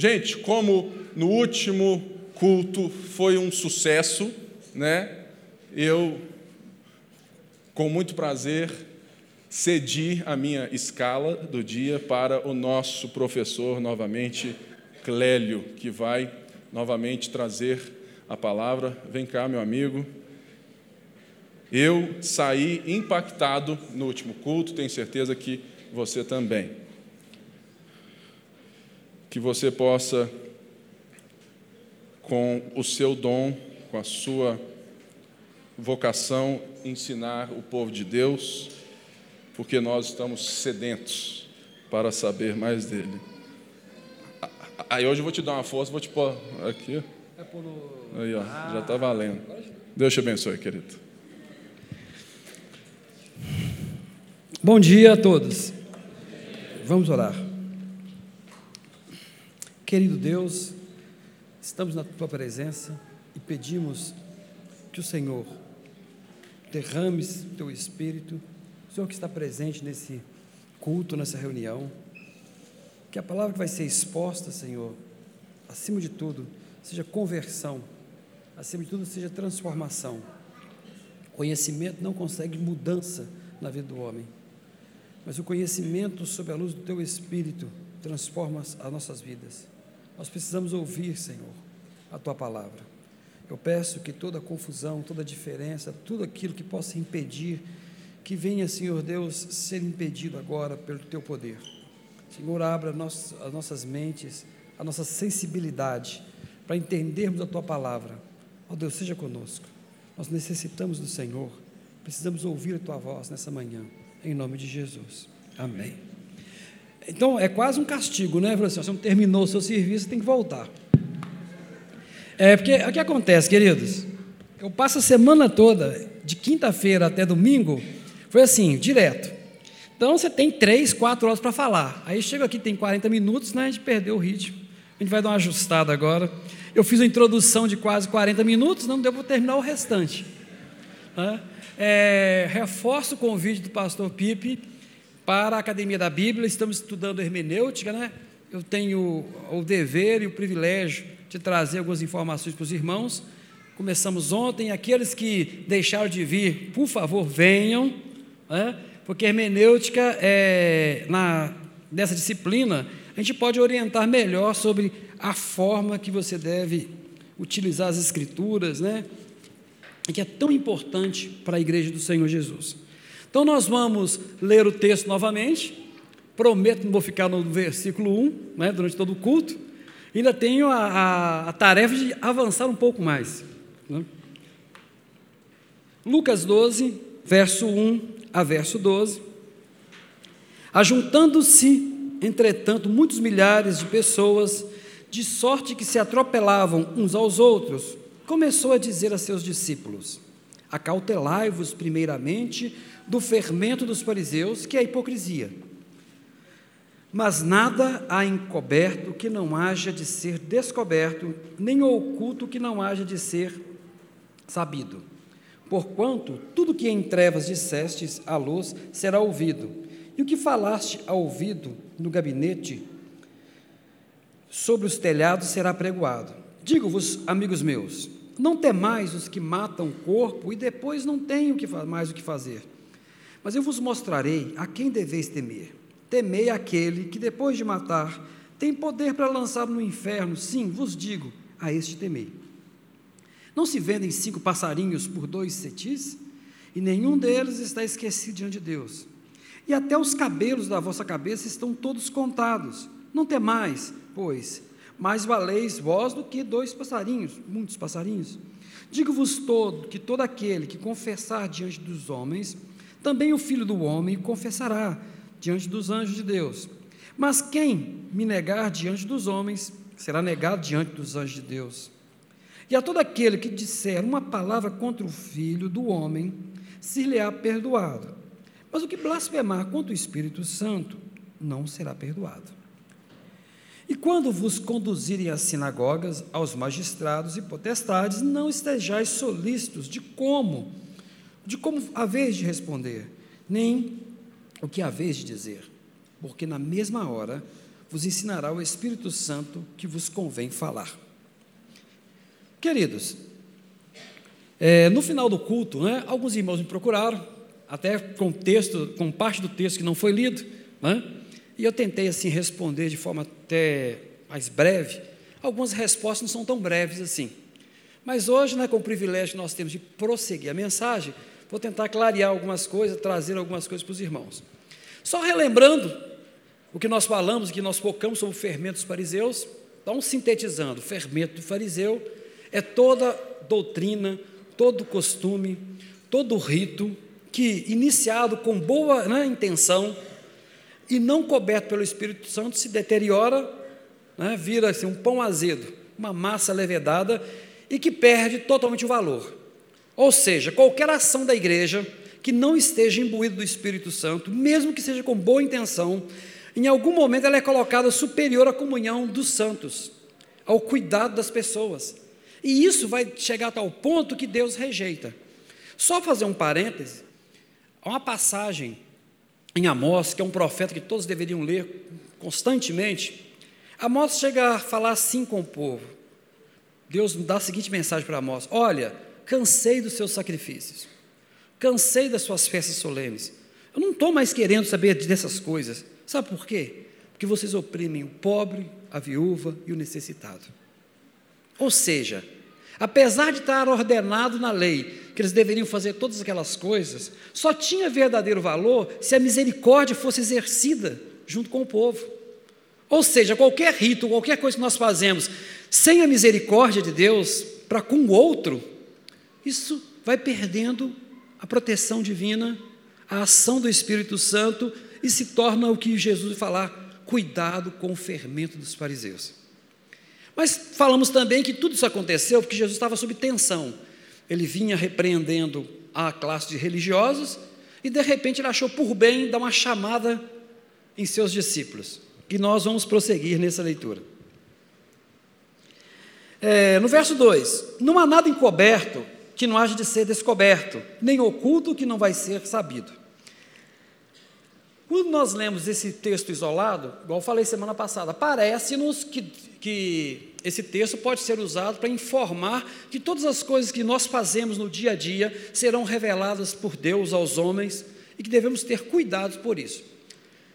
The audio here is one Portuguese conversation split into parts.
Gente, como no último culto foi um sucesso, né? Eu, com muito prazer, cedi a minha escala do dia para o nosso professor, novamente, Clélio, que vai novamente trazer a palavra. Vem cá, meu amigo. Eu saí impactado no último culto, tenho certeza que você também. Que você possa, com o seu dom, com a sua vocação, ensinar o povo de Deus, porque nós estamos sedentos para saber mais dele. Aí hoje eu vou te dar uma força, vou te pôr aqui. Aí, ó, já está valendo. Deus te abençoe, querido. Bom dia a todos. Vamos orar. Querido Deus, estamos na tua presença e pedimos que o Senhor derrame teu espírito, o Senhor que está presente nesse culto, nessa reunião, que a palavra que vai ser exposta, Senhor, acima de tudo, seja conversão, acima de tudo, seja transformação. Conhecimento não consegue mudança na vida do homem mas o conhecimento sob a luz do Teu Espírito transforma as nossas vidas. Nós precisamos ouvir, Senhor, a Tua palavra. Eu peço que toda confusão, toda diferença, tudo aquilo que possa impedir, que venha, Senhor Deus, ser impedido agora pelo Teu poder. Senhor, abra as nossas mentes, a nossa sensibilidade para entendermos a Tua palavra. Ó oh, Deus, seja conosco. Nós necessitamos do Senhor, precisamos ouvir a Tua voz nessa manhã em nome de Jesus. Amém. Então é quase um castigo, né? Assim, você não terminou o seu serviço, tem que voltar. É porque o que acontece, queridos? Eu passo a semana toda, de quinta-feira até domingo, foi assim, direto. Então você tem três, quatro horas para falar. Aí chega aqui, tem 40 minutos, né? A gente perdeu o ritmo. A gente vai dar uma ajustada agora. Eu fiz uma introdução de quase 40 minutos, não deu para terminar o restante. Né? É, reforço o convite do pastor Pipe para a Academia da Bíblia. Estamos estudando hermenêutica, né? Eu tenho o dever e o privilégio de trazer algumas informações para os irmãos. Começamos ontem. Aqueles que deixaram de vir, por favor, venham, né? porque hermenêutica, é, na, nessa disciplina, a gente pode orientar melhor sobre a forma que você deve utilizar as escrituras, né? que é tão importante para a igreja do Senhor Jesus. Então nós vamos ler o texto novamente. Prometo que não vou ficar no versículo 1 né, durante todo o culto. Ainda tenho a, a, a tarefa de avançar um pouco mais. Né? Lucas 12, verso 1 a verso 12. Ajuntando-se, entretanto, muitos milhares de pessoas, de sorte que se atropelavam uns aos outros, começou a dizer a seus discípulos: Acautelai-vos primeiramente do fermento dos fariseus, que é a hipocrisia. Mas nada há encoberto que não haja de ser descoberto, nem oculto que não haja de ser sabido. Porquanto tudo que em trevas dissestes à luz será ouvido, e o que falaste ao ouvido no gabinete sobre os telhados será pregoado. Digo-vos, amigos meus, não temais os que matam o corpo e depois não têm mais o que fazer. Mas eu vos mostrarei a quem deveis temer. Temei aquele que, depois de matar, tem poder para lançar no inferno. Sim, vos digo, a este temei. Não se vendem cinco passarinhos por dois cetis? E nenhum deles está esquecido diante de Deus. E até os cabelos da vossa cabeça estão todos contados. Não temais, pois, mais valeis vós do que dois passarinhos, muitos passarinhos. Digo-vos todo que todo aquele que confessar diante dos homens, também o Filho do homem confessará diante dos anjos de Deus. Mas quem me negar diante dos homens, será negado diante dos anjos de Deus. E a todo aquele que disser uma palavra contra o Filho do homem, se lhe há perdoado. Mas o que blasfemar contra o Espírito Santo, não será perdoado. E quando vos conduzirem às sinagogas, aos magistrados e potestades, não estejais solícitos de como, de como haveis de responder, nem o que haveis de dizer, porque na mesma hora vos ensinará o Espírito Santo que vos convém falar. Queridos, é, no final do culto, né, alguns irmãos me procuraram, até com texto, com parte do texto que não foi lido, né, e eu tentei assim responder de forma até mais breve. Algumas respostas não são tão breves assim. Mas hoje, né, com o privilégio que nós temos de prosseguir a mensagem, vou tentar clarear algumas coisas, trazer algumas coisas para os irmãos. Só relembrando o que nós falamos, que nós focamos sobre o fermento dos fariseus, então sintetizando, o fermento do fariseu é toda doutrina, todo costume, todo rito que, iniciado com boa né, intenção e não coberto pelo Espírito Santo, se deteriora, né, vira assim, um pão azedo, uma massa levedada e que perde totalmente o valor. Ou seja, qualquer ação da igreja que não esteja imbuída do Espírito Santo, mesmo que seja com boa intenção, em algum momento ela é colocada superior à comunhão dos santos, ao cuidado das pessoas. E isso vai chegar a tal ponto que Deus rejeita. Só fazer um parêntese, uma passagem em Amós, que é um profeta que todos deveriam ler constantemente. Amós chega a falar assim com o povo. Deus dá a seguinte mensagem para Amós: Olha, cansei dos seus sacrifícios, cansei das suas festas solenes. Eu não estou mais querendo saber dessas coisas. Sabe por quê? Porque vocês oprimem o pobre, a viúva e o necessitado. Ou seja, apesar de estar ordenado na lei que eles deveriam fazer todas aquelas coisas, só tinha verdadeiro valor se a misericórdia fosse exercida junto com o povo. Ou seja, qualquer rito, qualquer coisa que nós fazemos sem a misericórdia de Deus para com o outro, isso vai perdendo a proteção divina, a ação do Espírito Santo e se torna o que Jesus falar: cuidado com o fermento dos fariseus. Mas falamos também que tudo isso aconteceu porque Jesus estava sob tensão. Ele vinha repreendendo a classe de religiosos e de repente ele achou por bem dar uma chamada em seus discípulos. E nós vamos prosseguir nessa leitura. É, no verso 2: Não há nada encoberto que não haja de ser descoberto, nem oculto que não vai ser sabido. Quando nós lemos esse texto isolado, igual falei semana passada, parece-nos que, que esse texto pode ser usado para informar que todas as coisas que nós fazemos no dia a dia serão reveladas por Deus aos homens e que devemos ter cuidado por isso.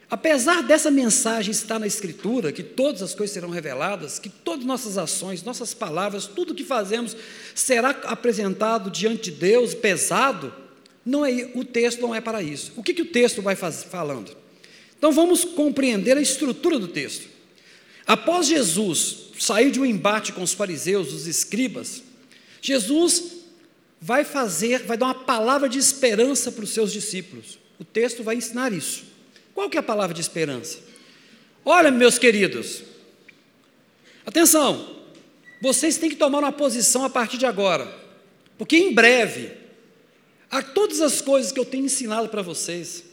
Apesar dessa mensagem estar na Escritura, que todas as coisas serão reveladas, que todas nossas ações, nossas palavras, tudo que fazemos será apresentado diante de Deus pesado, não é, o texto não é para isso. O que, que o texto vai faz, falando? Então vamos compreender a estrutura do texto. Após Jesus sair de um embate com os fariseus, os escribas, Jesus vai fazer, vai dar uma palavra de esperança para os seus discípulos. O texto vai ensinar isso. Qual que é a palavra de esperança? Olha, meus queridos, atenção, vocês têm que tomar uma posição a partir de agora, porque em breve a todas as coisas que eu tenho ensinado para vocês,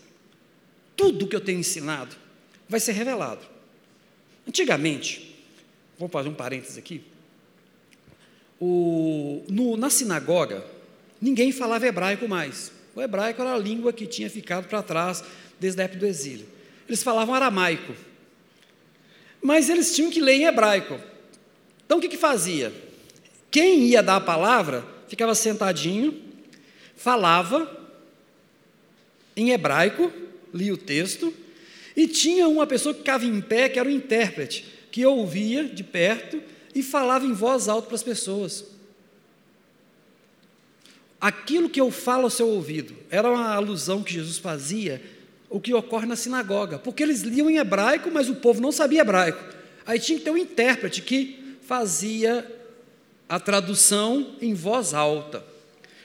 tudo que eu tenho ensinado, vai ser revelado. Antigamente, vou fazer um parênteses aqui, o, no, na sinagoga, ninguém falava hebraico mais. O hebraico era a língua que tinha ficado para trás desde a época do exílio. Eles falavam aramaico. Mas eles tinham que ler em hebraico. Então o que, que fazia? Quem ia dar a palavra ficava sentadinho, falava em hebraico, lia o texto, e tinha uma pessoa que ficava em pé, que era o intérprete, que ouvia de perto e falava em voz alta para as pessoas. Aquilo que eu falo ao seu ouvido era uma alusão que Jesus fazia o que ocorre na sinagoga, porque eles liam em hebraico, mas o povo não sabia hebraico. Aí tinha que ter um intérprete que fazia a tradução em voz alta.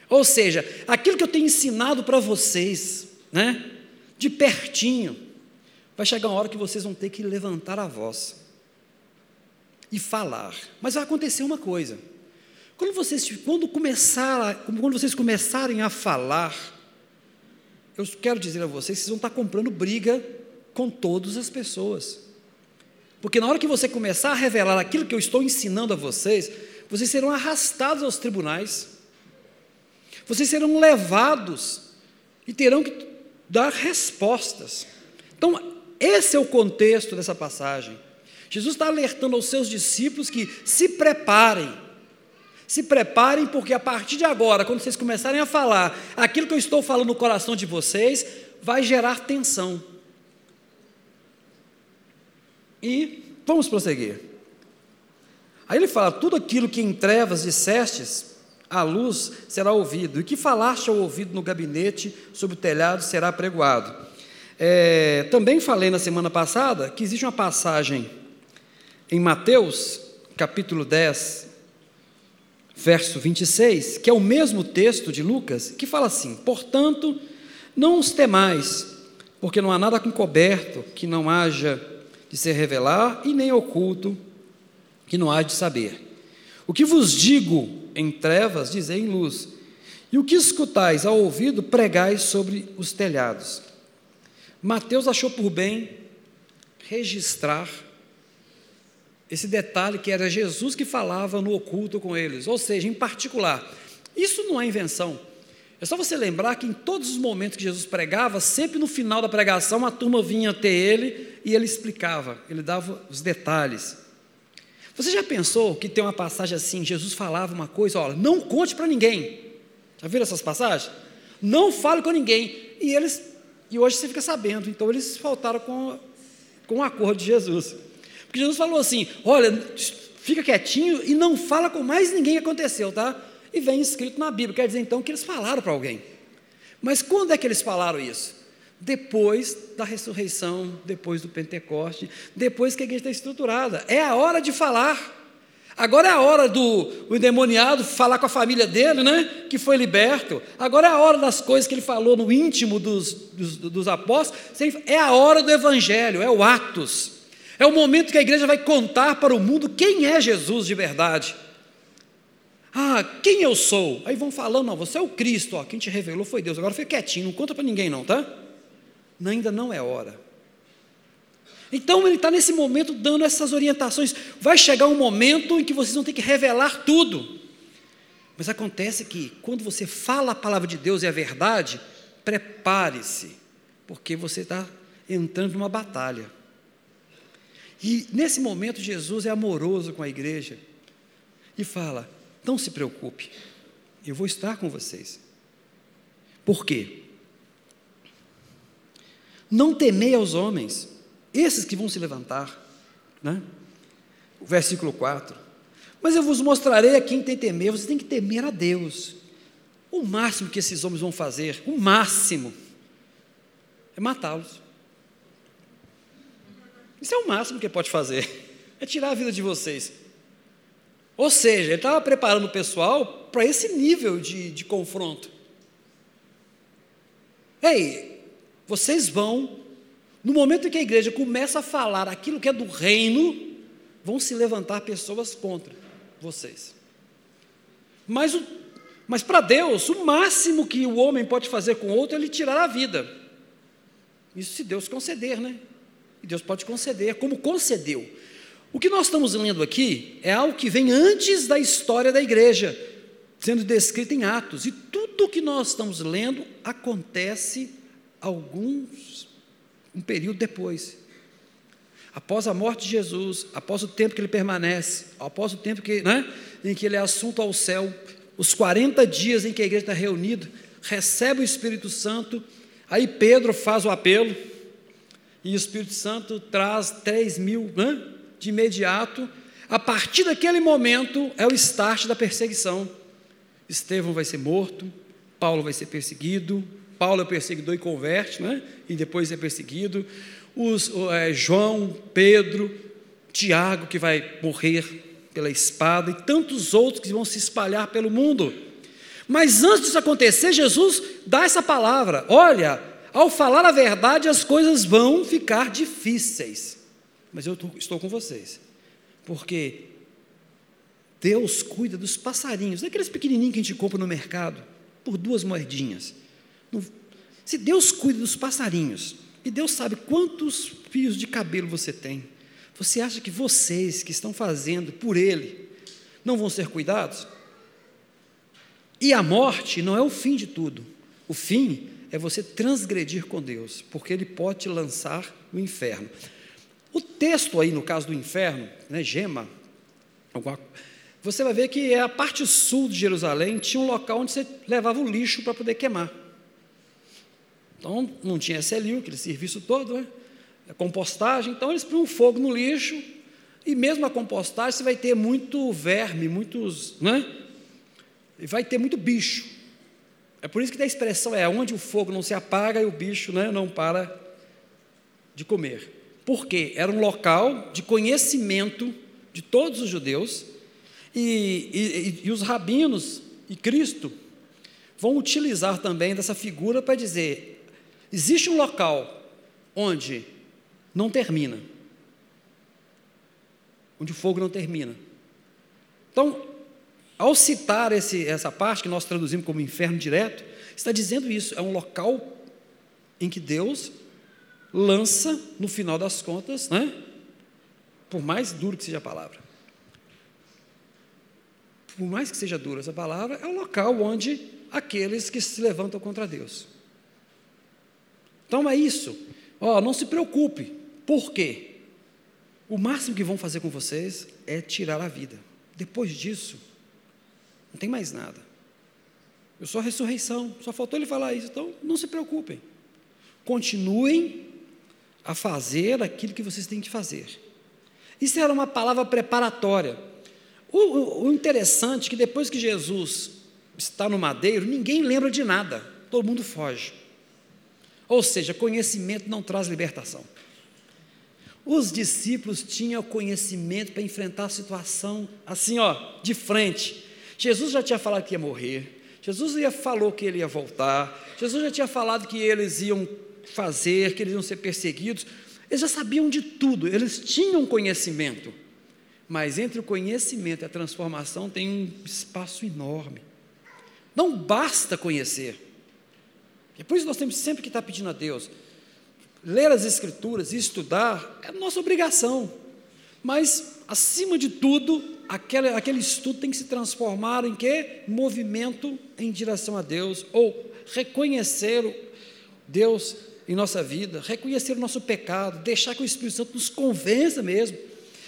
Ou seja, aquilo que eu tenho ensinado para vocês, né, de pertinho, vai chegar uma hora que vocês vão ter que levantar a voz e falar. Mas vai acontecer uma coisa. Quando vocês, quando começar, quando vocês começarem a falar, eu quero dizer a vocês, vocês vão estar comprando briga com todas as pessoas. Porque na hora que você começar a revelar aquilo que eu estou ensinando a vocês, vocês serão arrastados aos tribunais vocês serão levados e terão que dar respostas. Então, esse é o contexto dessa passagem. Jesus está alertando aos seus discípulos que se preparem. Se preparem, porque a partir de agora, quando vocês começarem a falar aquilo que eu estou falando no coração de vocês, vai gerar tensão. E vamos prosseguir. Aí ele fala: tudo aquilo que em trevas dissestes, a luz será ouvido, e que falaste ao ouvido no gabinete, sobre o telhado, será pregoado. É, também falei na semana passada que existe uma passagem em Mateus, capítulo 10, verso 26, que é o mesmo texto de Lucas, que fala assim: Portanto, não os temais, porque não há nada encoberto que não haja de se revelar, e nem oculto que não há de saber. O que vos digo em trevas, dizei em luz, e o que escutais ao ouvido, pregais sobre os telhados. Mateus achou por bem registrar esse detalhe que era Jesus que falava no oculto com eles, ou seja, em particular. Isso não é invenção. É só você lembrar que em todos os momentos que Jesus pregava, sempre no final da pregação, a turma vinha até ele e ele explicava, ele dava os detalhes. Você já pensou que tem uma passagem assim, Jesus falava uma coisa, olha, não conte para ninguém. Já viram essas passagens? Não fale com ninguém. E eles, e hoje você fica sabendo, então eles faltaram com, com o acordo de Jesus. Porque Jesus falou assim: olha, fica quietinho e não fala com mais ninguém que aconteceu, tá? E vem escrito na Bíblia, quer dizer então que eles falaram para alguém. Mas quando é que eles falaram isso? Depois da ressurreição, depois do Pentecoste, depois que a igreja está estruturada. É a hora de falar. Agora é a hora do o endemoniado falar com a família dele, né? Que foi liberto. Agora é a hora das coisas que ele falou no íntimo dos, dos, dos apóstolos. É a hora do evangelho, é o Atos. É o momento que a igreja vai contar para o mundo quem é Jesus de verdade. Ah, quem eu sou? Aí vão falando, não, você é o Cristo, ó, quem te revelou foi Deus. Agora fica quietinho, não conta para ninguém não, tá? Ainda não é hora. Então ele está nesse momento dando essas orientações. Vai chegar um momento em que vocês vão ter que revelar tudo. Mas acontece que quando você fala a palavra de Deus e a verdade, prepare-se, porque você está entrando numa batalha. E nesse momento Jesus é amoroso com a igreja e fala: não se preocupe, eu vou estar com vocês. Por quê? Não temei aos homens, esses que vão se levantar. Né? O versículo 4. Mas eu vos mostrarei a quem tem temer, você tem que temer a Deus. O máximo que esses homens vão fazer, o máximo, é matá-los. Isso é o máximo que pode fazer, é tirar a vida de vocês. Ou seja, ele estava preparando o pessoal para esse nível de, de confronto. Ei, vocês vão, no momento em que a igreja começa a falar aquilo que é do reino, vão se levantar pessoas contra vocês. Mas, o, mas para Deus, o máximo que o homem pode fazer com outro é lhe tirar a vida. Isso se Deus conceder, né? E Deus pode conceder, como concedeu. O que nós estamos lendo aqui é algo que vem antes da história da igreja, sendo descrito em Atos. E tudo o que nós estamos lendo acontece alguns um período depois. Após a morte de Jesus, após o tempo que ele permanece, após o tempo que, né, em que ele é assunto ao céu, os 40 dias em que a igreja está reunida, recebe o Espírito Santo, aí Pedro faz o apelo, e o Espírito Santo traz 3 mil de imediato. A partir daquele momento é o start da perseguição. Estevão vai ser morto, Paulo vai ser perseguido, Paulo é perseguidor e converte, né? e depois é perseguido. Os, é, João, Pedro, Tiago, que vai morrer pela espada, e tantos outros que vão se espalhar pelo mundo. Mas antes disso acontecer, Jesus dá essa palavra: olha, ao falar a verdade, as coisas vão ficar difíceis. Mas eu estou com vocês, porque Deus cuida dos passarinhos, daqueles pequenininhos que a gente compra no mercado, por duas moedinhas. Se Deus cuida dos passarinhos, e Deus sabe quantos fios de cabelo você tem, você acha que vocês que estão fazendo por Ele não vão ser cuidados? E a morte não é o fim de tudo. O fim é você transgredir com Deus, porque Ele pode te lançar no inferno. O texto aí, no caso do inferno, né, Gema, você vai ver que é a parte sul de Jerusalém tinha um local onde você levava o lixo para poder queimar. Então, não tinha SLU, aquele serviço todo, né? A compostagem, então eles põem fogo no lixo, e mesmo a compostagem você vai ter muito verme, muitos, né? E vai ter muito bicho. É por isso que a expressão é onde o fogo não se apaga e o bicho né, não para de comer. Porque era um local de conhecimento de todos os judeus, e, e, e os rabinos e Cristo vão utilizar também dessa figura para dizer: existe um local onde não termina, onde o fogo não termina. Então, ao citar esse, essa parte que nós traduzimos como inferno direto, está dizendo isso: é um local em que Deus lança, no final das contas, né, por mais duro que seja a palavra, por mais que seja dura essa palavra, é o local onde aqueles que se levantam contra Deus. Então é isso. Ó, não se preocupe. Por quê? O máximo que vão fazer com vocês é tirar a vida. Depois disso, não tem mais nada. Eu sou a ressurreição. Só faltou ele falar isso. Então, não se preocupem. Continuem a fazer aquilo que vocês têm que fazer. Isso era uma palavra preparatória. O, o, o interessante é que depois que Jesus está no madeiro, ninguém lembra de nada, todo mundo foge. Ou seja, conhecimento não traz libertação. Os discípulos tinham conhecimento para enfrentar a situação assim, ó, de frente. Jesus já tinha falado que ia morrer. Jesus já falou que ele ia voltar. Jesus já tinha falado que eles iam fazer, que eles iam ser perseguidos. Eles já sabiam de tudo, eles tinham conhecimento. Mas entre o conhecimento e a transformação tem um espaço enorme. Não basta conhecer. E por isso nós temos sempre que estar pedindo a Deus. Ler as Escrituras e estudar é nossa obrigação. Mas, acima de tudo, aquele, aquele estudo tem que se transformar em quê? Movimento em direção a Deus, ou reconhecer Deus em nossa vida, reconhecer o nosso pecado, deixar que o Espírito Santo nos convença mesmo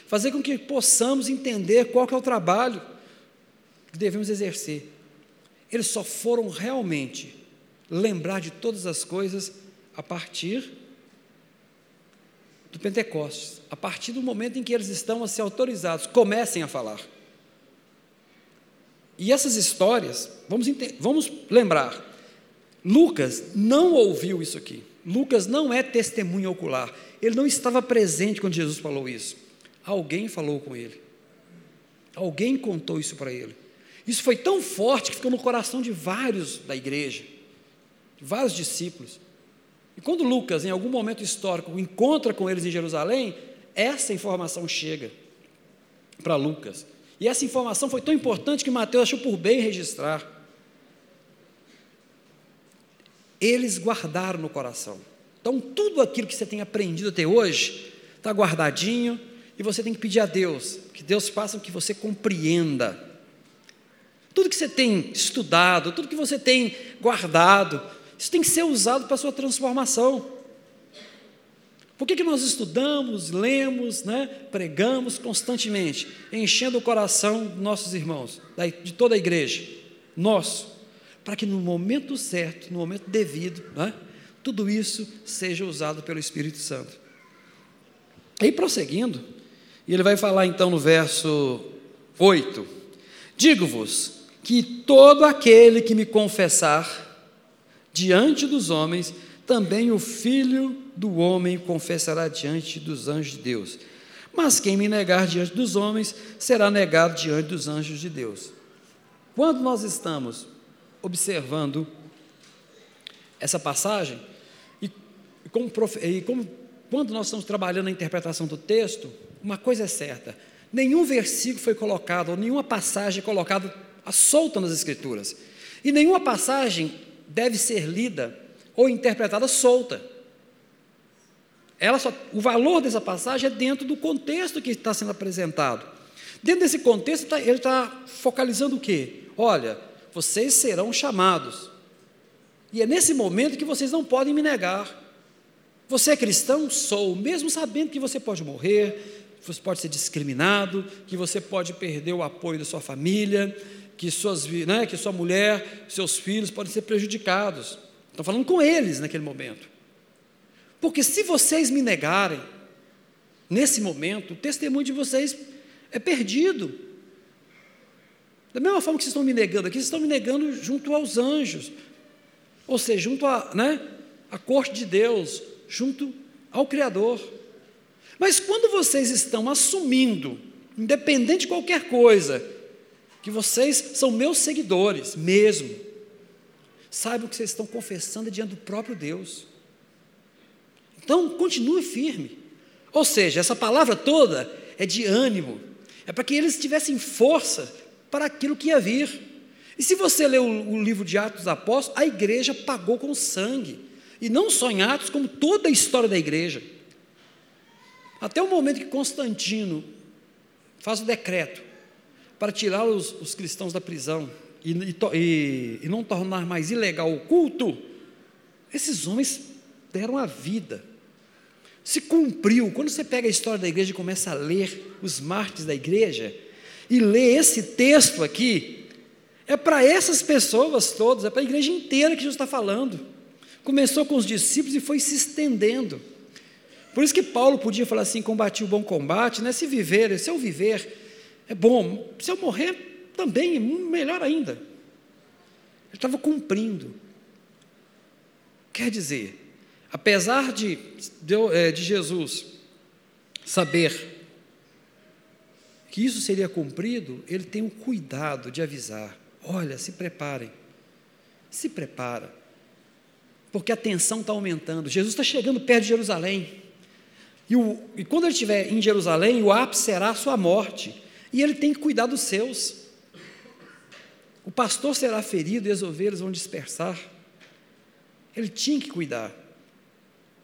fazer com que possamos entender qual que é o trabalho que devemos exercer. Eles só foram realmente lembrar de todas as coisas a partir do Pentecostes, a partir do momento em que eles estão a ser autorizados, comecem a falar. E essas histórias, vamos, vamos lembrar, Lucas não ouviu isso aqui. Lucas não é testemunha ocular. Ele não estava presente quando Jesus falou isso. Alguém falou com ele. Alguém contou isso para ele. Isso foi tão forte que ficou no coração de vários da igreja, de vários discípulos. E quando Lucas, em algum momento histórico, encontra com eles em Jerusalém, essa informação chega para Lucas. E essa informação foi tão importante que Mateus achou por bem registrar. Eles guardaram no coração. Então, tudo aquilo que você tem aprendido até hoje está guardadinho, e você tem que pedir a Deus, que Deus faça com que você compreenda. Tudo que você tem estudado, tudo que você tem guardado, isso tem que ser usado para a sua transformação. Por que, que nós estudamos, lemos, né, pregamos constantemente, enchendo o coração dos nossos irmãos, de toda a igreja, nosso, para que no momento certo, no momento devido, né, tudo isso seja usado pelo Espírito Santo. E prosseguindo, ele vai falar então no verso 8: Digo-vos que todo aquele que me confessar diante dos homens, também o filho do homem confessará diante dos anjos de Deus. Mas quem me negar diante dos homens, será negado diante dos anjos de Deus. Quando nós estamos observando essa passagem, e como, e como quando nós estamos trabalhando a interpretação do texto, uma coisa é certa: nenhum versículo foi colocado, ou nenhuma passagem colocada solta nas Escrituras. E nenhuma passagem deve ser lida ou interpretada solta. Ela só, o valor dessa passagem é dentro do contexto que está sendo apresentado. Dentro desse contexto, tá, ele está focalizando o quê? Olha, vocês serão chamados. E é nesse momento que vocês não podem me negar. Você é cristão? Sou, mesmo sabendo que você pode morrer, você pode ser discriminado, que você pode perder o apoio da sua família, que, suas, né, que sua mulher, seus filhos podem ser prejudicados. Estou falando com eles naquele momento. Porque se vocês me negarem, nesse momento, o testemunho de vocês é perdido. Da mesma forma que vocês estão me negando aqui, vocês estão me negando junto aos anjos, ou seja, junto à né, a corte de Deus, junto ao Criador. Mas quando vocês estão assumindo, independente de qualquer coisa, que vocês são meus seguidores mesmo, saibam que vocês estão confessando diante do próprio Deus. Então, continue firme. Ou seja, essa palavra toda é de ânimo, é para que eles tivessem força para aquilo que ia vir. E se você ler o, o livro de Atos dos Apóstolos, a igreja pagou com sangue. E não só em Atos, como toda a história da igreja. Até o momento que Constantino faz o decreto para tirar os, os cristãos da prisão e, e, e não tornar mais ilegal o culto, esses homens deram a vida se cumpriu. Quando você pega a história da igreja e começa a ler os mártires da igreja, e lê esse texto aqui, é para essas pessoas todas, é para a igreja inteira que Jesus está falando. Começou com os discípulos e foi se estendendo. Por isso que Paulo podia falar assim: combati o bom combate, né? se viver, se eu viver, é bom, se eu morrer, também, melhor ainda. Ele estava cumprindo. Quer dizer, Apesar de, de, é, de Jesus saber que isso seria cumprido, ele tem o cuidado de avisar: olha, se preparem, se prepara, porque a tensão está aumentando. Jesus está chegando perto de Jerusalém, e, o, e quando ele estiver em Jerusalém, o ápice será a sua morte, e ele tem que cuidar dos seus. O pastor será ferido e as ovelhas vão dispersar. Ele tinha que cuidar.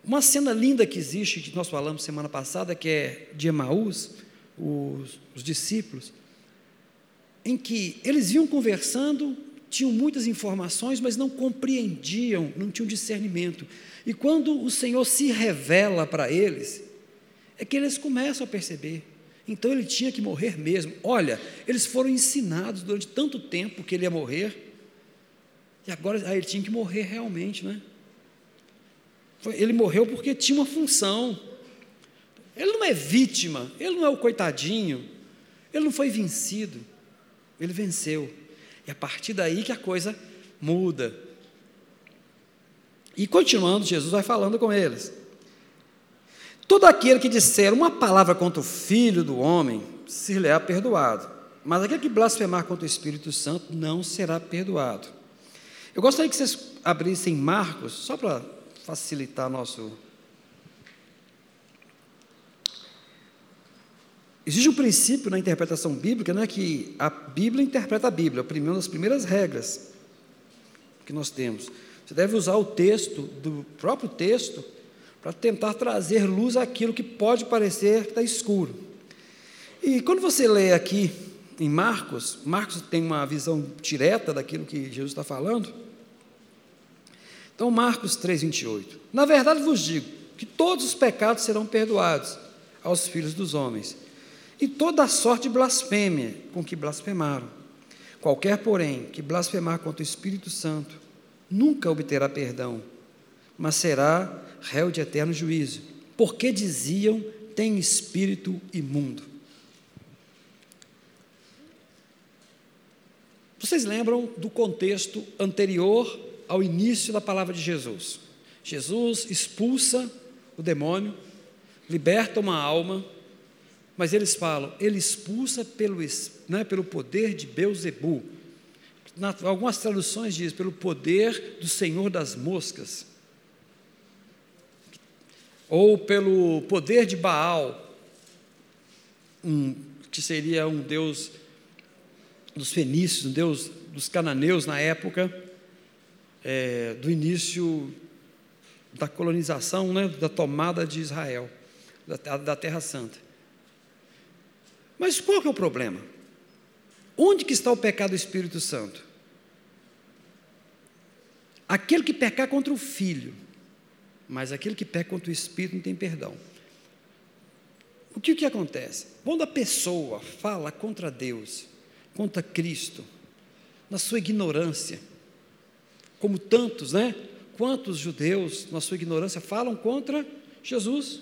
Uma cena linda que existe, que nós falamos semana passada, que é de Emaús, os, os discípulos, em que eles iam conversando, tinham muitas informações, mas não compreendiam, não tinham discernimento. E quando o Senhor se revela para eles, é que eles começam a perceber. Então ele tinha que morrer mesmo. Olha, eles foram ensinados durante tanto tempo que ele ia morrer, e agora aí ele tinha que morrer realmente, né? Ele morreu porque tinha uma função. Ele não é vítima, ele não é o coitadinho, ele não foi vencido, ele venceu. E a partir daí que a coisa muda. E continuando, Jesus vai falando com eles. Todo aquele que disser uma palavra contra o Filho do homem, se lhe é perdoado. Mas aquele que blasfemar contra o Espírito Santo não será perdoado. Eu gostaria que vocês abrissem Marcos, só para facilitar nosso. Existe um princípio na interpretação bíblica, né, que a Bíblia interpreta a Bíblia, a uma das primeiras regras que nós temos. Você deve usar o texto, do próprio texto, para tentar trazer luz àquilo que pode parecer que está escuro. E quando você lê aqui em Marcos, Marcos tem uma visão direta daquilo que Jesus está falando. Então, Marcos 3, 28. Na verdade vos digo que todos os pecados serão perdoados aos filhos dos homens, e toda a sorte de blasfêmia com que blasfemaram. Qualquer, porém, que blasfemar contra o Espírito Santo, nunca obterá perdão, mas será réu de eterno juízo, porque diziam: tem espírito imundo. Vocês lembram do contexto anterior ao início da palavra de Jesus. Jesus expulsa o demônio, liberta uma alma, mas eles falam, ele expulsa pelo, né, pelo poder de Beuzebu. Algumas traduções dizem, pelo poder do Senhor das moscas. Ou pelo poder de Baal, um, que seria um deus dos fenícios, um deus dos cananeus na época é, do início da colonização, né, da tomada de Israel, da, da Terra Santa. Mas qual que é o problema? Onde que está o pecado do Espírito Santo? Aquele que pecar contra o Filho, mas aquele que peca contra o Espírito não tem perdão. O que, que acontece? Quando a pessoa fala contra Deus, contra Cristo, na sua ignorância, como tantos, né? Quantos judeus, na sua ignorância, falam contra Jesus?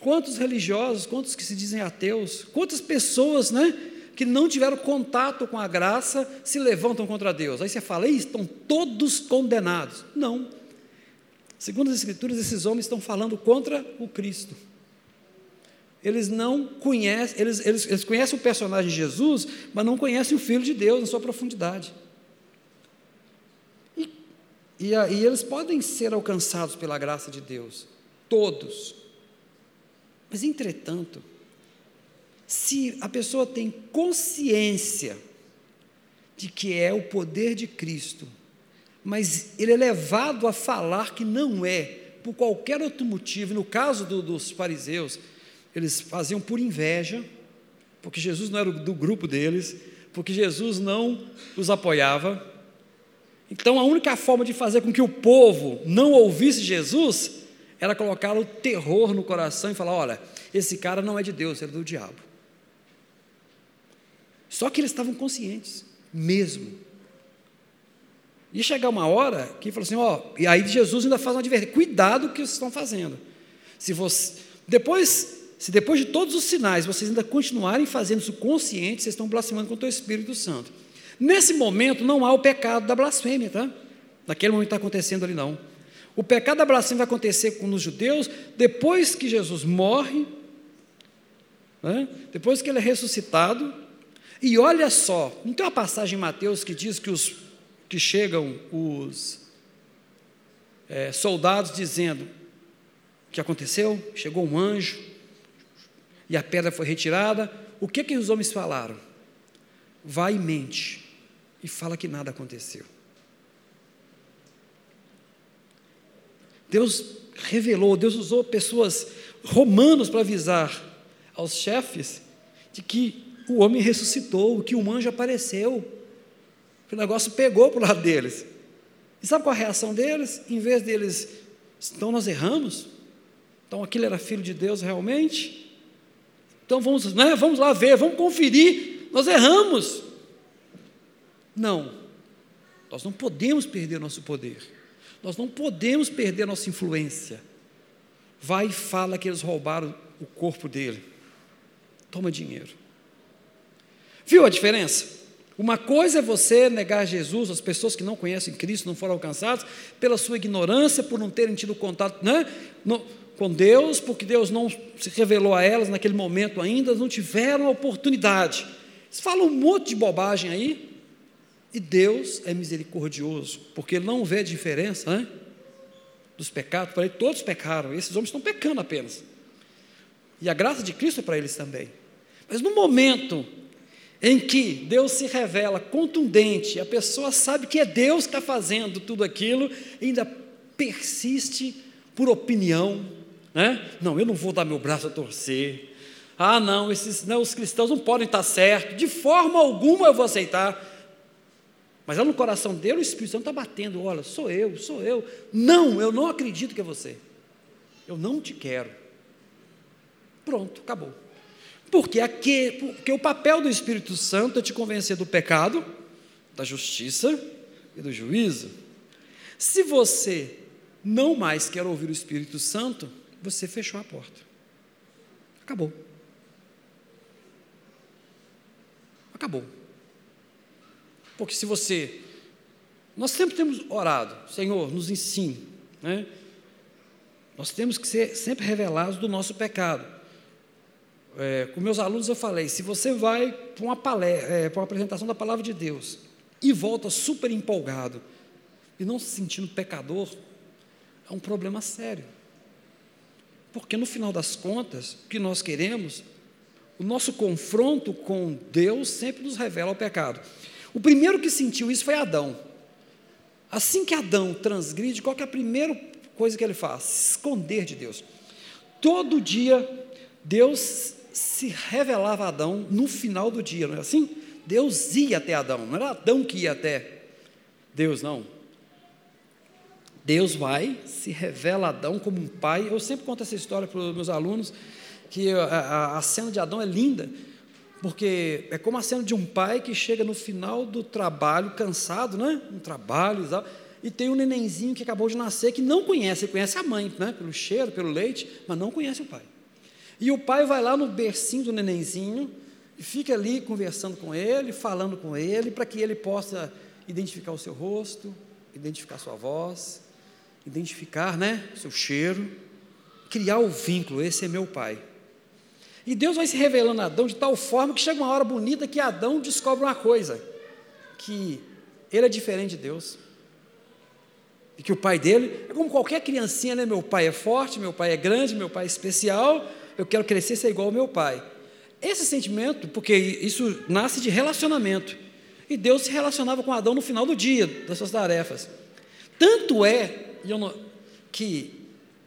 Quantos religiosos, quantos que se dizem ateus, quantas pessoas, né? Que não tiveram contato com a graça se levantam contra Deus. Aí você fala, estão todos condenados. Não. Segundo as Escrituras, esses homens estão falando contra o Cristo. Eles não conhecem, eles, eles, eles conhecem o personagem Jesus, mas não conhecem o Filho de Deus na sua profundidade. E, e, e eles podem ser alcançados pela graça de Deus, todos. Mas, entretanto, se a pessoa tem consciência de que é o poder de Cristo mas ele é levado a falar que não é, por qualquer outro motivo. No caso do, dos fariseus, eles faziam por inveja, porque Jesus não era do grupo deles, porque Jesus não os apoiava. Então, a única forma de fazer com que o povo não ouvisse Jesus era colocar o terror no coração e falar: olha, esse cara não é de Deus, ele é do diabo. Só que eles estavam conscientes, mesmo. E chegar uma hora que falou assim, ó, e aí Jesus ainda faz uma advertência, cuidado com o que vocês estão fazendo. Se você, depois, se depois de todos os sinais vocês ainda continuarem fazendo isso consciente, vocês estão blasfemando contra o Espírito Santo. Nesse momento não há o pecado da blasfêmia, tá? Naquele momento está acontecendo ali não. O pecado da blasfêmia vai acontecer com os judeus depois que Jesus morre, né? depois que ele é ressuscitado. E olha só, não tem uma passagem em Mateus que diz que os que chegam os é, soldados dizendo o que aconteceu, chegou um anjo e a pedra foi retirada. O que que os homens falaram? Vai e mente e fala que nada aconteceu. Deus revelou, Deus usou pessoas romanos para avisar aos chefes de que o homem ressuscitou, que um anjo apareceu que o negócio pegou para o lado deles. E sabe qual a reação deles? Em vez deles, então nós erramos? Então aquilo era filho de Deus realmente? Então vamos, né, vamos lá ver, vamos conferir, nós erramos. Não, nós não podemos perder nosso poder, nós não podemos perder nossa influência. Vai e fala que eles roubaram o corpo dele, toma dinheiro. Viu a diferença? Uma coisa é você negar Jesus, as pessoas que não conhecem Cristo não foram alcançadas pela sua ignorância, por não terem tido contato né, no, com Deus, porque Deus não se revelou a elas naquele momento ainda, não tiveram a oportunidade. Eles falam um monte de bobagem aí, e Deus é misericordioso, porque Ele não vê a diferença né, dos pecados. Para Ele, todos pecaram, esses homens estão pecando apenas. E a graça de Cristo é para eles também. Mas no momento em que Deus se revela contundente, a pessoa sabe que é Deus que está fazendo tudo aquilo, e ainda persiste por opinião, né? Não, eu não vou dar meu braço a torcer. Ah, não, esses, não, os cristãos não podem estar certos, de forma alguma eu vou aceitar. Mas lá no coração dele, o Espírito Santo está batendo: olha, sou eu, sou eu. Não, eu não acredito que é você. Eu não te quero. Pronto, acabou. Porque, aqui, porque o papel do Espírito Santo é te convencer do pecado, da justiça e do juízo. Se você não mais quer ouvir o Espírito Santo, você fechou a porta. Acabou. Acabou. Porque se você. Nós sempre temos orado, Senhor, nos ensine. Né? Nós temos que ser sempre revelados do nosso pecado é, com meus alunos eu falei, se você vai para uma, palestra, é, para uma apresentação da palavra de Deus e volta super empolgado e não se sentindo pecador, é um problema sério. Porque no final das contas, o que nós queremos, o nosso confronto com Deus sempre nos revela o pecado. O primeiro que sentiu isso foi Adão. Assim que Adão transgride, qual é a primeira coisa que ele faz? Se esconder de Deus. Todo dia, Deus se revelava a Adão no final do dia, não é assim? Deus ia até Adão, não era Adão que ia até Deus, não. Deus vai, se revela a Adão como um pai. Eu sempre conto essa história para os meus alunos, que a, a, a cena de Adão é linda, porque é como a cena de um pai que chega no final do trabalho, cansado, né? Um trabalho e tal, e tem um nenenzinho que acabou de nascer que não conhece, ele conhece a mãe, né? Pelo cheiro, pelo leite, mas não conhece o pai. E o pai vai lá no bercinho do nenenzinho e fica ali conversando com ele, falando com ele, para que ele possa identificar o seu rosto, identificar sua voz, identificar, né, seu cheiro, criar o vínculo. Esse é meu pai. E Deus vai se revelando a Adão de tal forma que chega uma hora bonita que Adão descobre uma coisa: que ele é diferente de Deus. E que o pai dele é como qualquer criancinha, né? Meu pai é forte, meu pai é grande, meu pai é especial, eu quero crescer ser igual ao meu pai. Esse sentimento, porque isso nasce de relacionamento. E Deus se relacionava com Adão no final do dia, das suas tarefas. Tanto é que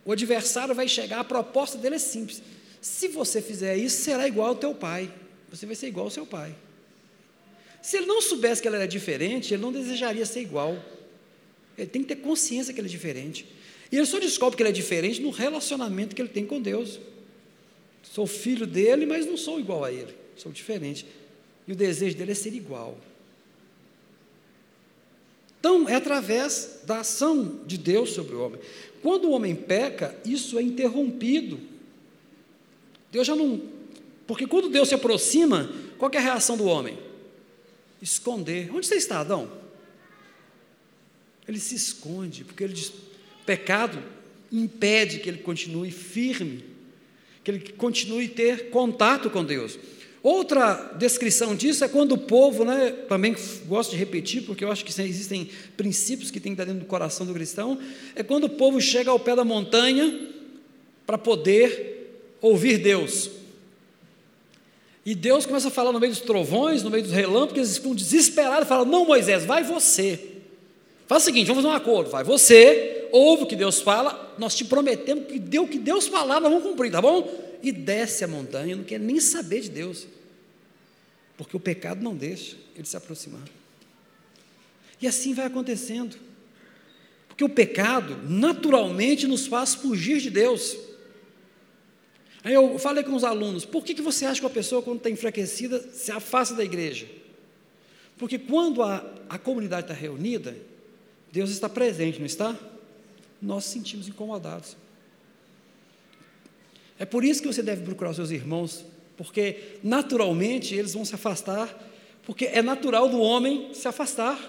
o adversário vai chegar, a proposta dele é simples. Se você fizer isso, será igual ao teu pai. Você vai ser igual ao seu pai. Se ele não soubesse que ele era diferente, ele não desejaria ser igual. Ele tem que ter consciência que ele é diferente. E ele só descobre que ele é diferente no relacionamento que ele tem com Deus. Sou filho dele, mas não sou igual a ele. Sou diferente. E o desejo dele é ser igual. Então, é através da ação de Deus sobre o homem. Quando o homem peca, isso é interrompido Deus já não. Porque quando Deus se aproxima, qual é a reação do homem? Esconder. Onde você está, Adão? Ele se esconde, porque ele diz: pecado impede que ele continue firme, que ele continue a ter contato com Deus. Outra descrição disso é quando o povo, né, também gosto de repetir, porque eu acho que existem princípios que tem que estar dentro do coração do cristão, é quando o povo chega ao pé da montanha para poder ouvir Deus. E Deus começa a falar no meio dos trovões, no meio dos relâmpagos, eles ficam desesperados e falam: Não, Moisés, vai você. Faz o seguinte, vamos fazer um acordo. Vai você, ouve o que Deus fala, nós te prometemos que deu o que Deus falar, nós vamos cumprir, tá bom? E desce a montanha, não quer nem saber de Deus. Porque o pecado não deixa ele se aproximar. E assim vai acontecendo. Porque o pecado naturalmente nos faz fugir de Deus. Aí eu falei com os alunos, por que, que você acha que uma pessoa, quando está enfraquecida, se afasta da igreja? Porque quando a, a comunidade está reunida, Deus está presente, não está? Nós sentimos incomodados. É por isso que você deve procurar os seus irmãos, porque naturalmente eles vão se afastar, porque é natural do homem se afastar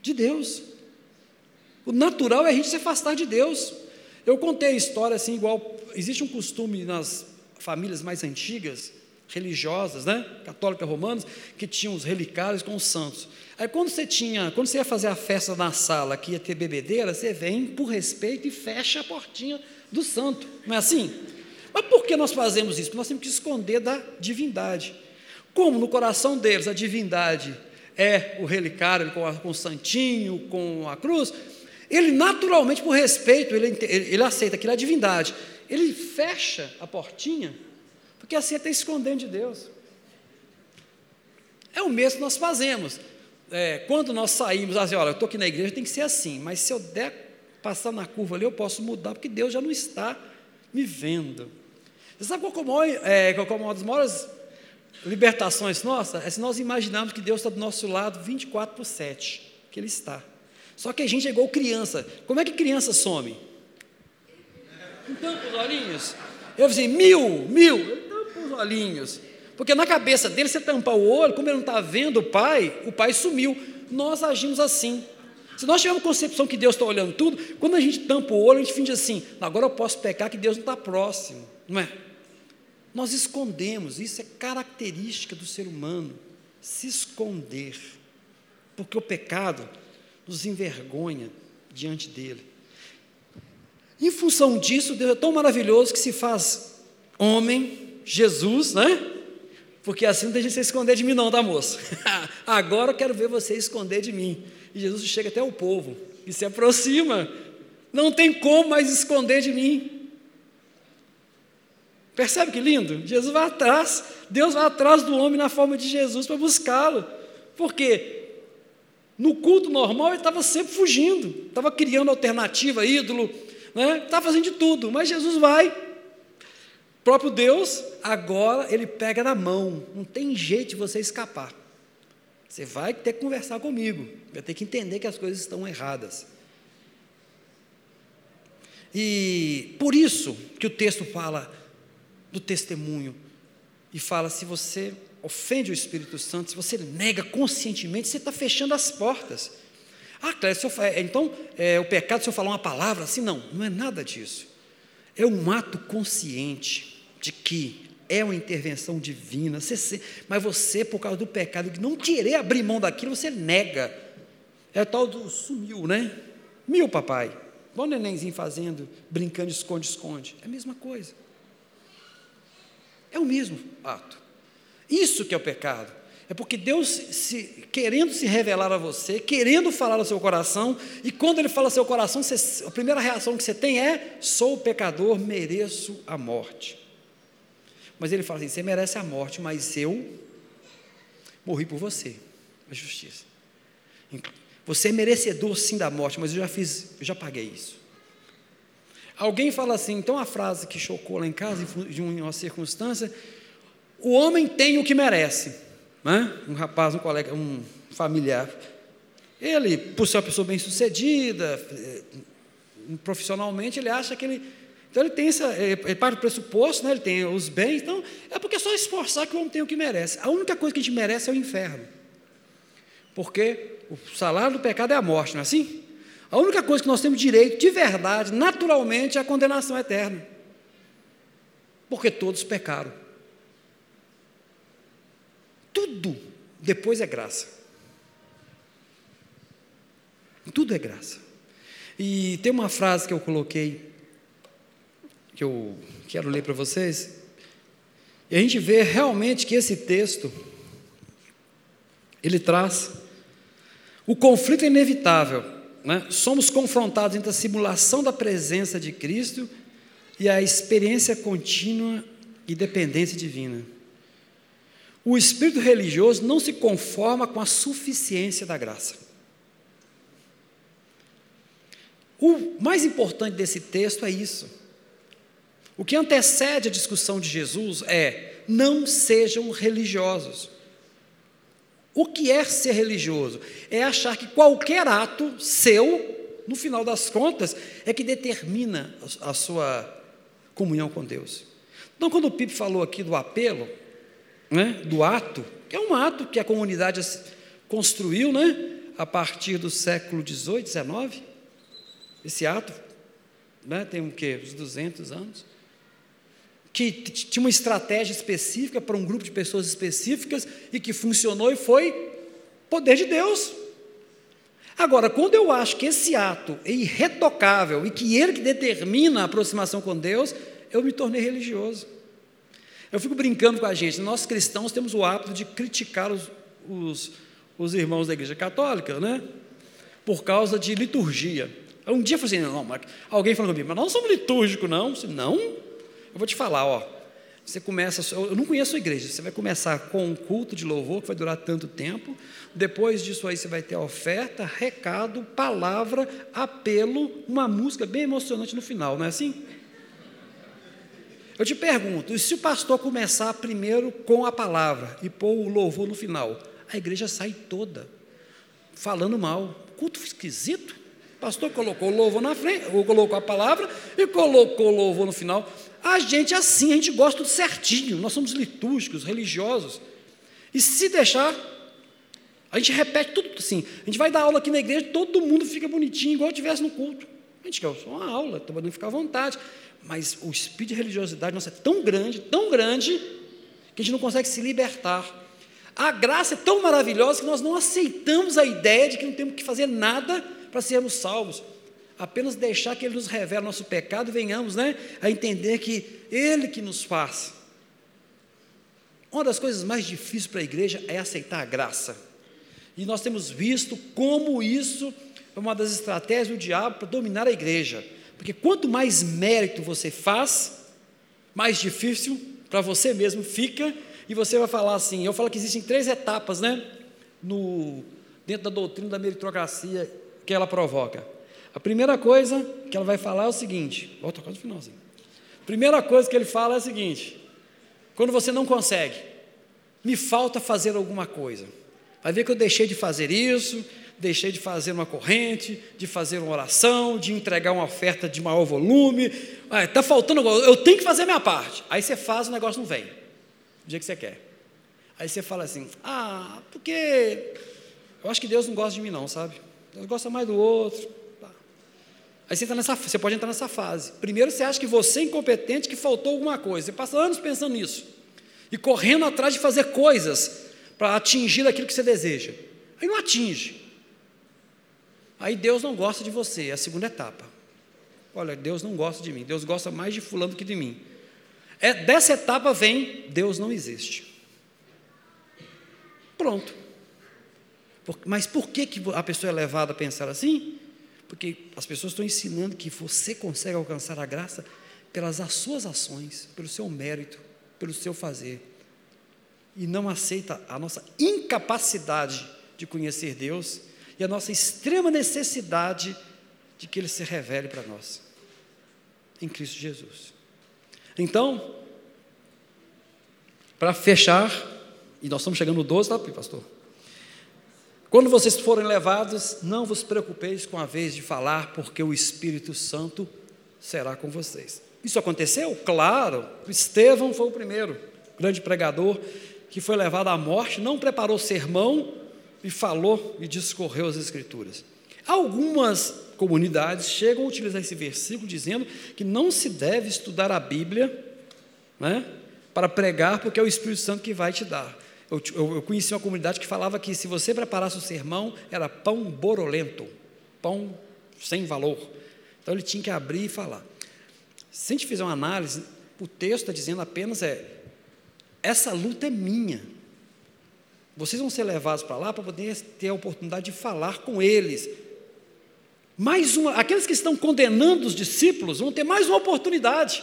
de Deus. O natural é a gente se afastar de Deus. Eu contei a história assim, igual. Existe um costume nas famílias mais antigas, religiosas, né? Católicas romanas, que tinham os relicários com os santos. Aí quando você tinha, quando você ia fazer a festa na sala, que ia ter bebedeira, você vem por respeito e fecha a portinha do santo. Não é assim? Mas por que nós fazemos isso? Porque nós temos que esconder da divindade. Como no coração deles a divindade é o relicário com, a, com o santinho, com a cruz, ele naturalmente, por respeito, ele, ele aceita aquilo é divindade. Ele fecha a portinha, porque assim está escondendo de Deus. É o mesmo que nós fazemos. É, quando nós saímos, assim, olha, eu estou aqui na igreja, tem que ser assim, mas se eu der passar na curva ali, eu posso mudar, porque Deus já não está me vendo. Você sabe qual é, maior, é, qual é uma das maiores libertações nossas? É se nós imaginarmos que Deus está do nosso lado 24 por 7, que Ele está. Só que a gente é igual criança. Como é que criança some? Os olhinhos. Eu disse, mil, mil. Olhinhos. Porque na cabeça dele, você tampar o olho, como ele não está vendo o pai, o pai sumiu. Nós agimos assim. Se nós tivermos concepção que Deus está olhando tudo, quando a gente tampa o olho, a gente finge assim, agora eu posso pecar que Deus não está próximo. Não é? Nós escondemos, isso é característica do ser humano, se esconder. Porque o pecado nos envergonha diante dele. Em função disso, Deus é tão maravilhoso que se faz homem, Jesus, né? Porque assim não deixa você esconder de mim, não, tá, moço? Agora eu quero ver você esconder de mim. E Jesus chega até o povo e se aproxima. Não tem como mais esconder de mim. Percebe que lindo? Jesus vai atrás, Deus vai atrás do homem na forma de Jesus para buscá-lo. Por quê? No culto normal ele estava sempre fugindo, estava criando alternativa, ídolo, né? estava fazendo de tudo, mas Jesus vai. O próprio Deus, agora ele pega na mão, não tem jeito de você escapar. Você vai ter que conversar comigo, vai ter que entender que as coisas estão erradas. E por isso que o texto fala do testemunho e fala: se você ofende o Espírito Santo, se você nega conscientemente, você está fechando as portas. Ah, se eu, então é, o pecado, se eu falar uma palavra assim, não, não é nada disso. É um ato consciente de que é uma intervenção divina, você, mas você, por causa do pecado, de não querer abrir mão daquilo, você nega. É o tal do sumiu, né? Mil, papai. Olha o nenenzinho fazendo, brincando de esconde-esconde. É a mesma coisa. É o mesmo ato. Isso que é o pecado. É porque Deus, se, querendo se revelar a você, querendo falar ao seu coração, e quando Ele fala ao seu coração, você, a primeira reação que você tem é: sou pecador, mereço a morte. Mas Ele fala assim: você merece a morte, mas eu morri por você, a justiça. Você é merecedor sim da morte, mas eu já fiz, eu já paguei isso. Alguém fala assim, então a frase que chocou lá em casa, de uma circunstância, o homem tem o que merece. Né? Um rapaz, um colega, um familiar. Ele, por ser uma pessoa bem sucedida, eh, profissionalmente, ele acha que ele. Então ele tem essa. Ele parte do pressuposto, né? ele tem os bens, então é porque é só esforçar que o homem tem o que merece. A única coisa que a gente merece é o inferno. Porque o salário do pecado é a morte, não é assim? A única coisa que nós temos direito, de verdade, naturalmente, é a condenação eterna. Porque todos pecaram. Tudo depois é graça. Tudo é graça. E tem uma frase que eu coloquei, que eu quero ler para vocês, e a gente vê realmente que esse texto, ele traz o conflito inevitável. Né? Somos confrontados entre a simulação da presença de Cristo e a experiência contínua e dependência divina. O espírito religioso não se conforma com a suficiência da graça. O mais importante desse texto é isso. O que antecede a discussão de Jesus é: não sejam religiosos. O que é ser religioso? É achar que qualquer ato seu, no final das contas, é que determina a sua comunhão com Deus. Então, quando o Pipe falou aqui do apelo, né, do ato, que é um ato que a comunidade construiu né, a partir do século XVIII, XIX, esse ato né, tem o quê? Uns 200 anos que tinha uma estratégia específica para um grupo de pessoas específicas e que funcionou e foi poder de Deus. Agora, quando eu acho que esse ato é irretocável e que ele que determina a aproximação com Deus, eu me tornei religioso. Eu fico brincando com a gente, nós cristãos temos o hábito de criticar os, os, os irmãos da igreja católica, né? Por causa de liturgia. Um dia eu falei assim, não, alguém falou comigo, mas nós não somos litúrgicos, não. Eu disse, não, eu vou te falar, ó. Você começa, eu não conheço a igreja, você vai começar com um culto de louvor que vai durar tanto tempo. Depois disso aí você vai ter oferta, recado, palavra, apelo, uma música bem emocionante no final, não é assim? Eu te pergunto, e se o pastor começar primeiro com a palavra e pôr o louvor no final, a igreja sai toda falando mal. Culto esquisito. O pastor colocou o louvor na frente, ou colocou a palavra e colocou o louvor no final. A gente é assim, a gente gosta do certinho, nós somos litúrgicos, religiosos. E se deixar, a gente repete tudo assim. A gente vai dar aula aqui na igreja, todo mundo fica bonitinho, igual estivesse no culto. A gente quer só uma aula, todo mundo fica à vontade. Mas o espírito de religiosidade nossa é tão grande, tão grande, que a gente não consegue se libertar. A graça é tão maravilhosa que nós não aceitamos a ideia de que não temos que fazer nada para sermos salvos apenas deixar que Ele nos revele nosso pecado e venhamos né, a entender que Ele que nos faz. Uma das coisas mais difíceis para a igreja é aceitar a graça. E nós temos visto como isso é uma das estratégias do diabo para dominar a igreja. Porque quanto mais mérito você faz, mais difícil para você mesmo fica, e você vai falar assim, eu falo que existem três etapas, né? No, dentro da doutrina da meritocracia que ela provoca. A primeira coisa que ela vai falar é o seguinte: volta quase no finalzinho. Primeira coisa que ele fala é a seguinte: quando você não consegue, me falta fazer alguma coisa. Vai ver que eu deixei de fazer isso, deixei de fazer uma corrente, de fazer uma oração, de entregar uma oferta de maior volume. Está faltando algo, eu tenho que fazer a minha parte. Aí você faz, o negócio não vem, do jeito que você quer. Aí você fala assim: ah, porque eu acho que Deus não gosta de mim, não, sabe? Deus gosta mais do outro. Aí você, tá nessa, você pode entrar nessa fase. Primeiro você acha que você é incompetente, que faltou alguma coisa. Você passa anos pensando nisso. E correndo atrás de fazer coisas para atingir aquilo que você deseja. Aí não atinge. Aí Deus não gosta de você, é a segunda etapa. Olha, Deus não gosta de mim, Deus gosta mais de fulano do que de mim. É, dessa etapa vem, Deus não existe. Pronto. Mas por que, que a pessoa é levada a pensar assim? Porque as pessoas estão ensinando que você consegue alcançar a graça pelas suas ações, pelo seu mérito, pelo seu fazer. E não aceita a nossa incapacidade de conhecer Deus e a nossa extrema necessidade de que Ele se revele para nós, em Cristo Jesus. Então, para fechar, e nós estamos chegando no 12, tá, pastor? Quando vocês forem levados, não vos preocupeis com a vez de falar, porque o Espírito Santo será com vocês. Isso aconteceu? Claro. Estevão foi o primeiro grande pregador que foi levado à morte, não preparou sermão e falou e discorreu as Escrituras. Algumas comunidades chegam a utilizar esse versículo dizendo que não se deve estudar a Bíblia né, para pregar, porque é o Espírito Santo que vai te dar. Eu, eu, eu, conheci uma comunidade que falava que se você preparasse o sermão, era pão borolento, pão sem valor. Então ele tinha que abrir e falar. Se a gente fizer uma análise, o texto está dizendo apenas é: essa luta é minha. Vocês vão ser levados para lá para poder ter a oportunidade de falar com eles. Mais uma, aqueles que estão condenando os discípulos vão ter mais uma oportunidade.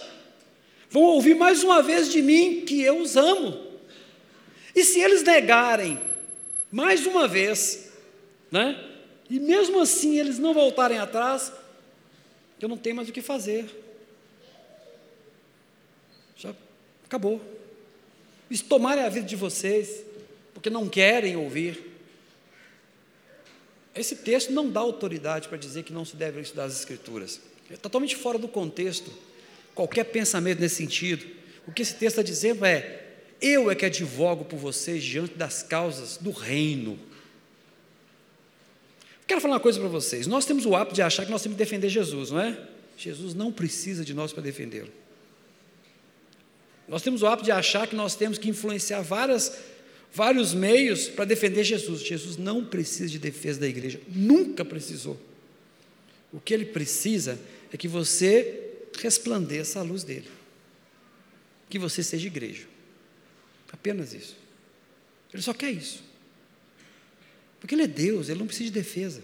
Vão ouvir mais uma vez de mim que eu os amo. E se eles negarem mais uma vez, né? E mesmo assim eles não voltarem atrás, eu não tenho mais o que fazer. Já acabou. E se tomarem a vida de vocês, porque não querem ouvir. Esse texto não dá autoridade para dizer que não se deve estudar as Escrituras. É totalmente fora do contexto. Qualquer pensamento nesse sentido. O que esse texto está dizendo é: eu é que advogo por vocês diante das causas do reino. Quero falar uma coisa para vocês. Nós temos o hábito de achar que nós temos que defender Jesus, não é? Jesus não precisa de nós para defendê-lo. Nós temos o hábito de achar que nós temos que influenciar várias, vários meios para defender Jesus. Jesus não precisa de defesa da igreja, nunca precisou. O que ele precisa é que você resplandeça a luz dele, que você seja igreja. Apenas isso. Ele só quer isso. Porque ele é Deus, ele não precisa de defesa.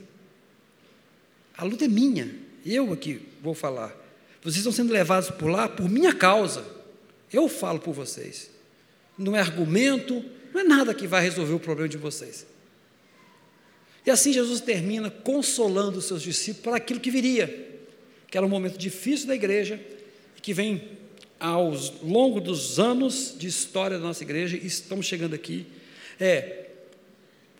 A luta é minha, eu aqui vou falar. Vocês estão sendo levados por lá por minha causa. Eu falo por vocês. Não é argumento, não é nada que vai resolver o problema de vocês. E assim Jesus termina consolando os seus discípulos para aquilo que viria, que era um momento difícil da igreja, que vem ao longo dos anos de história da nossa igreja, e estamos chegando aqui, é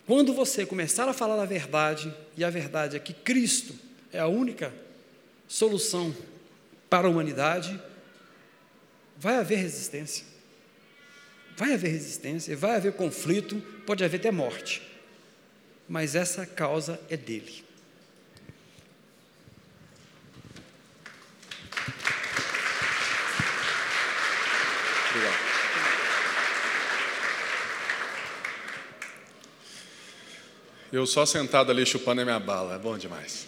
quando você começar a falar a verdade, e a verdade é que Cristo é a única solução para a humanidade, vai haver resistência. Vai haver resistência, vai haver conflito, pode haver até morte. Mas essa causa é dele. Eu só sentado ali chupando a minha bala, é bom demais.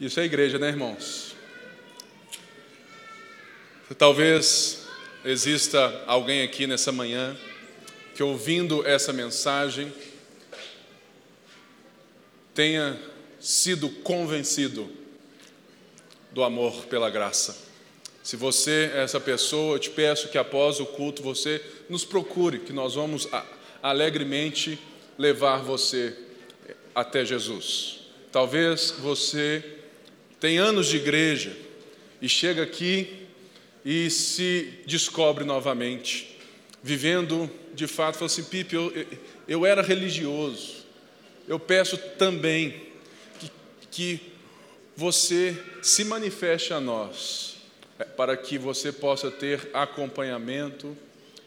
Isso é igreja, né, irmãos? Talvez exista alguém aqui nessa manhã que, ouvindo essa mensagem, tenha sido convencido do amor pela graça. Se você é essa pessoa, eu te peço que após o culto você nos procure, que nós vamos alegremente levar você até Jesus. Talvez você tenha anos de igreja e chega aqui e se descobre novamente, vivendo de fato, fala assim: Pipe, eu, eu era religioso, eu peço também que, que você se manifeste a nós, é, para que você possa ter acompanhamento,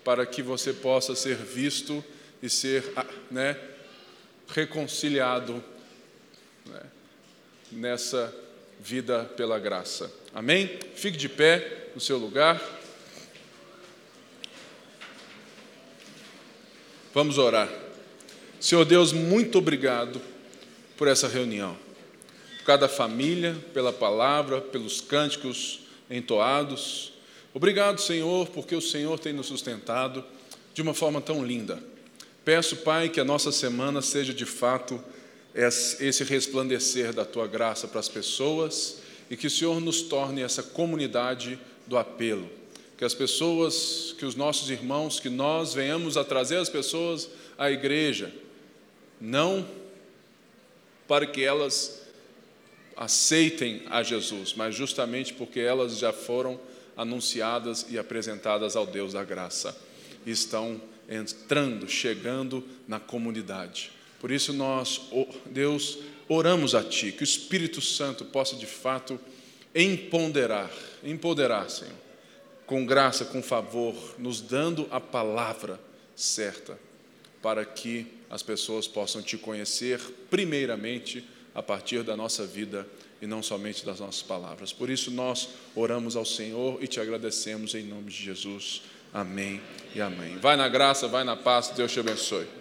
para que você possa ser visto e ser né, reconciliado né, nessa vida pela graça. Amém? Fique de pé no seu lugar. Vamos orar. Senhor Deus, muito obrigado por essa reunião. Por cada família, pela palavra, pelos cânticos entoados. Obrigado, Senhor, porque o Senhor tem nos sustentado de uma forma tão linda. Peço, Pai, que a nossa semana seja de fato esse resplandecer da tua graça para as pessoas e que o Senhor nos torne essa comunidade do apelo. Que as pessoas, que os nossos irmãos, que nós venhamos a trazer as pessoas à igreja, não para que elas aceitem a Jesus, mas justamente porque elas já foram anunciadas e apresentadas ao Deus da graça. Estão entrando, chegando na comunidade. Por isso nós, Deus, oramos a Ti, que o Espírito Santo possa de fato empoderar, empoderar, Senhor, com graça, com favor, nos dando a palavra certa, para que as pessoas possam Te conhecer, primeiramente, a partir da nossa vida e não somente das nossas palavras. Por isso nós oramos ao Senhor e te agradecemos em nome de Jesus. Amém e amém. Vai na graça, vai na paz, Deus te abençoe.